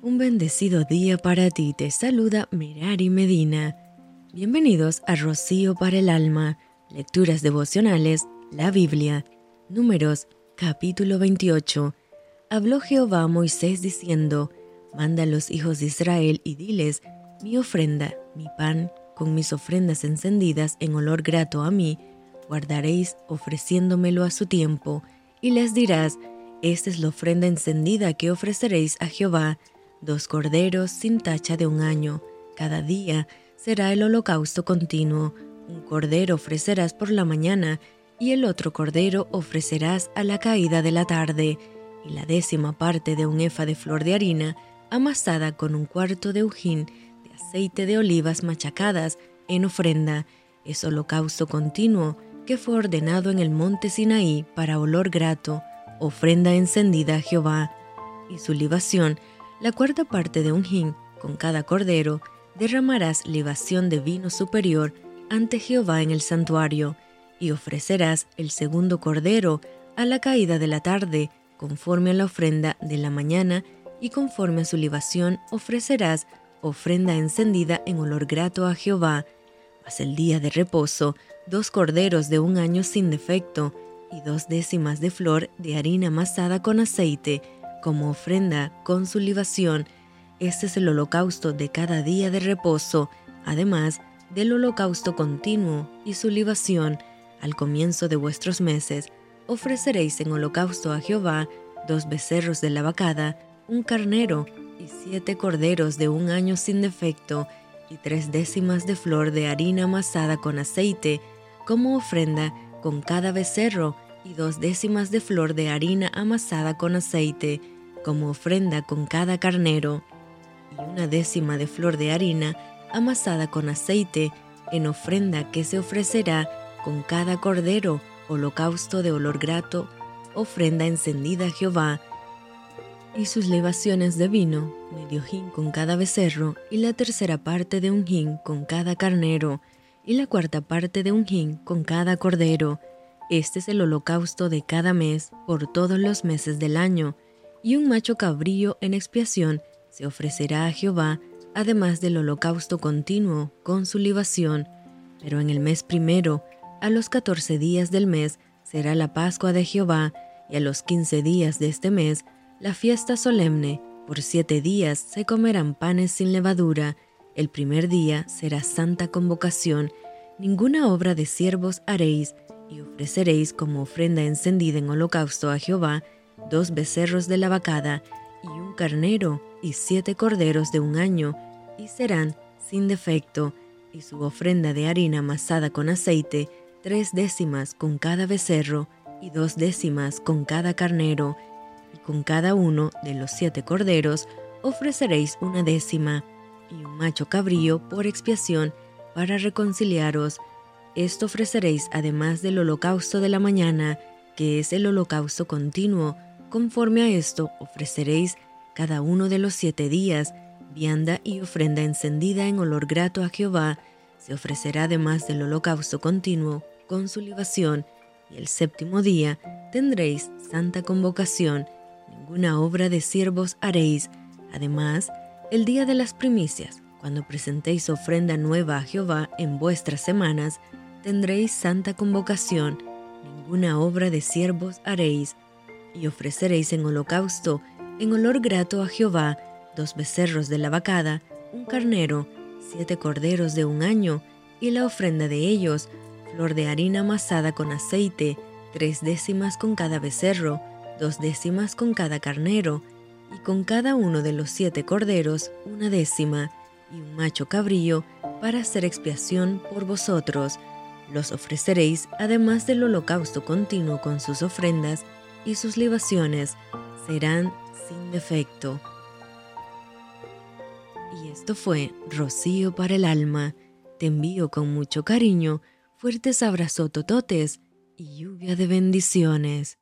Un bendecido día para ti, te saluda Merari Medina. Bienvenidos a Rocío para el Alma, Lecturas Devocionales, la Biblia, Números, capítulo 28. Habló Jehová a Moisés diciendo, Manda a los hijos de Israel y diles, mi ofrenda, mi pan, con mis ofrendas encendidas en olor grato a mí, guardaréis ofreciéndomelo a su tiempo, y les dirás, esta es la ofrenda encendida que ofreceréis a Jehová, dos corderos sin tacha de un año. Cada día será el holocausto continuo. Un cordero ofrecerás por la mañana y el otro cordero ofrecerás a la caída de la tarde, y la décima parte de un efa de flor de harina amasada con un cuarto de ujín de aceite de olivas machacadas en ofrenda. Es holocausto continuo que fue ordenado en el monte Sinaí para olor grato ofrenda encendida a Jehová, y su libación, la cuarta parte de un hin con cada cordero, derramarás libación de vino superior ante Jehová en el santuario, y ofrecerás el segundo cordero a la caída de la tarde, conforme a la ofrenda de la mañana, y conforme a su libación ofrecerás ofrenda encendida en olor grato a Jehová. Mas el día de reposo, dos corderos de un año sin defecto, y dos décimas de flor de harina amasada con aceite, como ofrenda con su libación. Este es el holocausto de cada día de reposo, además del holocausto continuo y su libación. Al comienzo de vuestros meses, ofreceréis en holocausto a Jehová dos becerros de la vacada, un carnero y siete corderos de un año sin defecto, y tres décimas de flor de harina amasada con aceite, como ofrenda con cada becerro y dos décimas de flor de harina amasada con aceite, como ofrenda con cada carnero, y una décima de flor de harina amasada con aceite, en ofrenda que se ofrecerá con cada cordero, holocausto de olor grato, ofrenda encendida a Jehová, y sus libaciones de vino, medio hin con cada becerro, y la tercera parte de un hin con cada carnero, y la cuarta parte de un hin con cada cordero. Este es el holocausto de cada mes por todos los meses del año, y un macho cabrío en expiación se ofrecerá a Jehová, además del holocausto continuo con su libación. Pero en el mes primero, a los catorce días del mes, será la Pascua de Jehová, y a los quince días de este mes, la fiesta solemne. Por siete días se comerán panes sin levadura, el primer día será santa convocación, ninguna obra de siervos haréis, y ofreceréis como ofrenda encendida en holocausto a Jehová dos becerros de la vacada, y un carnero, y siete corderos de un año, y serán sin defecto, y su ofrenda de harina amasada con aceite, tres décimas con cada becerro, y dos décimas con cada carnero, y con cada uno de los siete corderos ofreceréis una décima y un macho cabrío por expiación para reconciliaros. Esto ofreceréis además del holocausto de la mañana, que es el holocausto continuo. Conforme a esto ofreceréis cada uno de los siete días vianda y ofrenda encendida en olor grato a Jehová. Se ofrecerá además del holocausto continuo con su libación. Y el séptimo día tendréis santa convocación. Ninguna obra de siervos haréis. Además, el día de las primicias, cuando presentéis ofrenda nueva a Jehová en vuestras semanas, tendréis santa convocación, ninguna obra de siervos haréis, y ofreceréis en holocausto, en olor grato a Jehová, dos becerros de la vacada, un carnero, siete corderos de un año, y la ofrenda de ellos, flor de harina amasada con aceite, tres décimas con cada becerro, dos décimas con cada carnero, y con cada uno de los siete corderos una décima, y un macho cabrío, para hacer expiación por vosotros. Los ofreceréis además del holocausto continuo con sus ofrendas y sus libaciones, serán sin defecto. Y esto fue Rocío para el alma. Te envío con mucho cariño, fuertes abrazos tototes y lluvia de bendiciones.